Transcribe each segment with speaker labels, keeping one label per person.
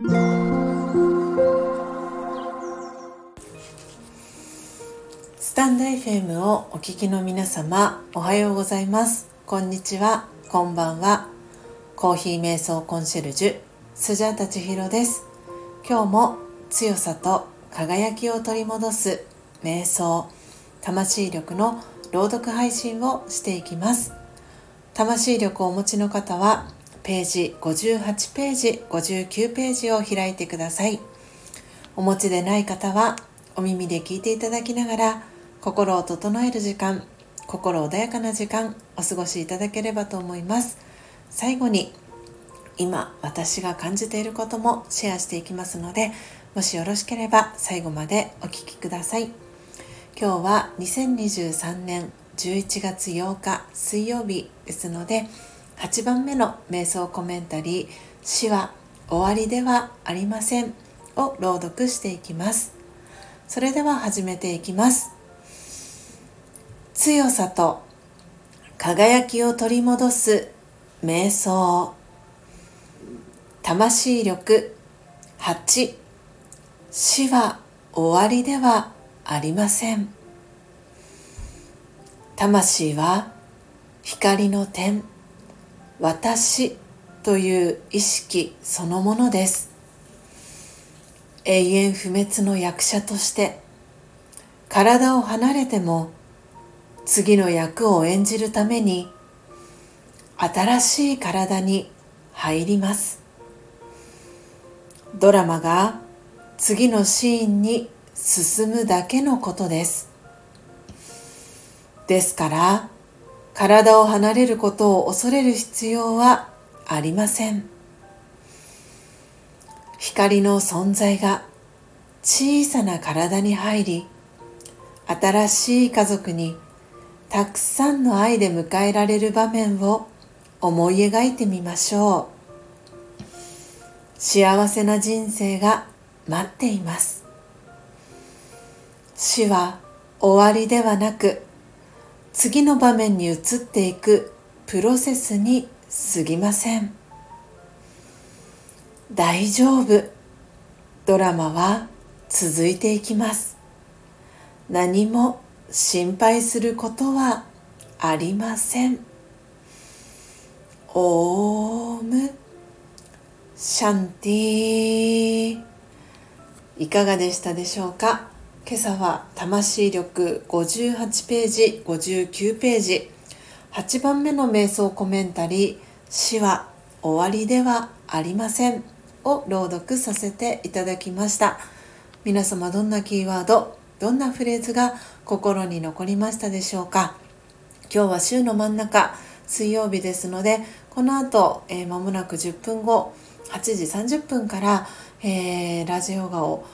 Speaker 1: スタンド FM をお聞きの皆様おはようございます。こんにちは。こんばんは。コーヒー瞑想コンシェルジュスジャータチヒロです。今日も強さと輝きを取り戻す瞑想魂力の朗読配信をしていきます。魂力をお持ちの方はページ58ページ59ページを開いてください。お持ちでない方はお耳で聞いていただきながら心を整える時間心穏やかな時間お過ごしいただければと思います。最後に今私が感じていることもシェアしていきますのでもしよろしければ最後までお聴きください。今日は2023年11月8日水曜日ですので8番目の瞑想コメンタリー「死は終わりではありません」を朗読していきます。それでは始めていきます。強さと輝きを取り戻す瞑想。魂力8死は終わりではありません。魂は光の点。私という意識そのものです。永遠不滅の役者として体を離れても次の役を演じるために新しい体に入ります。ドラマが次のシーンに進むだけのことです。ですから体を離れることを恐れる必要はありません。光の存在が小さな体に入り新しい家族にたくさんの愛で迎えられる場面を思い描いてみましょう。幸せな人生が待っています。死は終わりではなく次の場面に移っていくプロセスに過ぎません。大丈夫。ドラマは続いていきます。何も心配することはありません。オーム。シャンティいかがでしたでしょうか？今朝は魂力58ページ59ページ。8番目の瞑想コメンタリー。死は終わりではありません。を朗読させていただきました。皆様どんなキーワードどんなフレーズが心に残りましたでしょうか。今日は週の真ん中水曜日ですのでこの後、えー、間もなく10分後8時30分から、えー、ラージャヨガを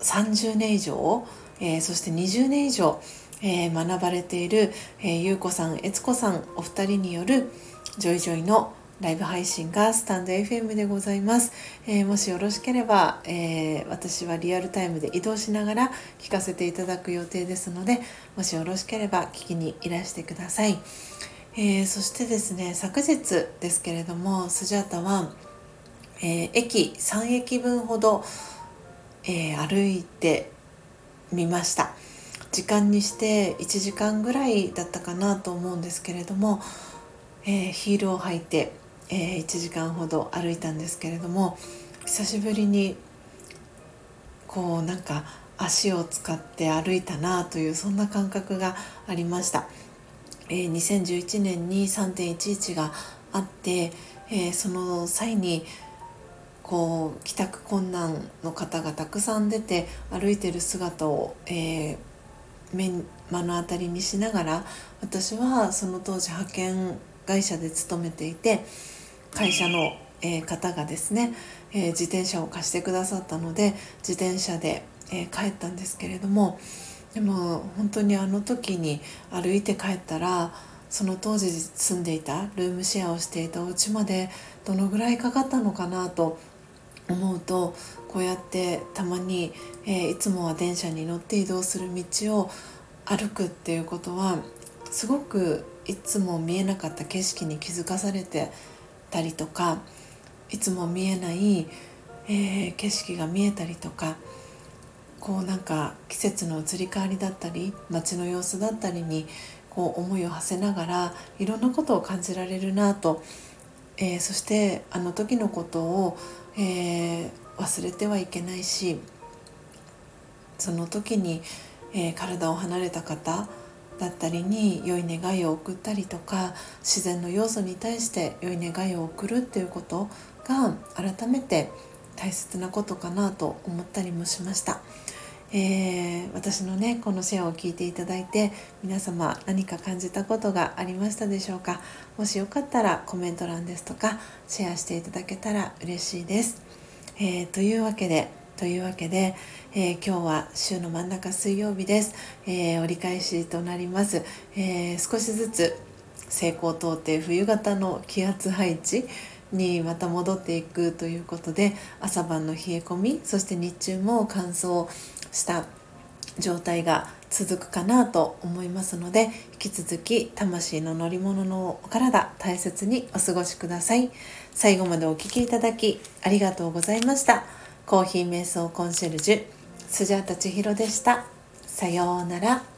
Speaker 1: 30年以上、えー、そして20年以上、えー、学ばれている、えー、ゆうこさん、えつこさんお二人によるジョイジョイのライブ配信がスタンド FM でございます、えー、もしよろしければ、えー、私はリアルタイムで移動しながら聞かせていただく予定ですのでもしよろしければ聞きにいらしてください、えー、そしてですね昨日ですけれどもスジャータは、え駅3駅分ほどえー、歩いてみました。時間にして1時間ぐらいだったかなと思うんですけれども、えー、ヒールを履いて、えー、1時間ほど歩いたんですけれども久しぶりにこうなんか足を使って歩いたなというそんな感覚がありました、えー、2011年に3.11があって、えー、その際にこう帰宅困難の方がたくさん出て歩いてる姿を、えー、目目の当たりにしながら私はその当時派遣会社で勤めていて会社の、えー、方がですね、えー、自転車を貸してくださったので自転車で、えー、帰ったんですけれどもでも本当にあの時に歩いて帰ったらその当時住んでいたルームシェアをしていたお家までどのぐらいかかったのかなと思うとこうやってたまに、えー、いつもは電車に乗って移動する道を歩くっていうことはすごくいつも見えなかった景色に気づかされてたりとかいつも見えない、えー、景色が見えたりとかこうなんか季節の移り変わりだったり街の様子だったりにこう思いを馳せながらいろんなことを感じられるなと、えー、そしてあの時のことを、えー、忘れてはいけないしその時に、えー、体を離れた方だったりに良い願いを送ったりとか自然の要素に対して良い願いを送るっていうことが改めて大切なことかなと思ったりもしました。えー、私のねこのシェアを聞いていただいて皆様何か感じたことがありましたでしょうか？もしよかったらコメント欄ですとかシェアしていただけたら嬉しいです、えー、というわけでというわけで、えー、今日は週の真ん中水曜日です、え折り返しとなります、え少しずつ西高東低冬型の気圧配置にまた戻っていくということで朝晩の冷え込みそして日中も乾燥した状態が続くかなと思いますので引き続き魂の乗り物のお体大切にお過ごしください。最後までお聴きいただきありがとうございました。コーヒー瞑想コンシェルジュスジャータ千尋でした。さようなら。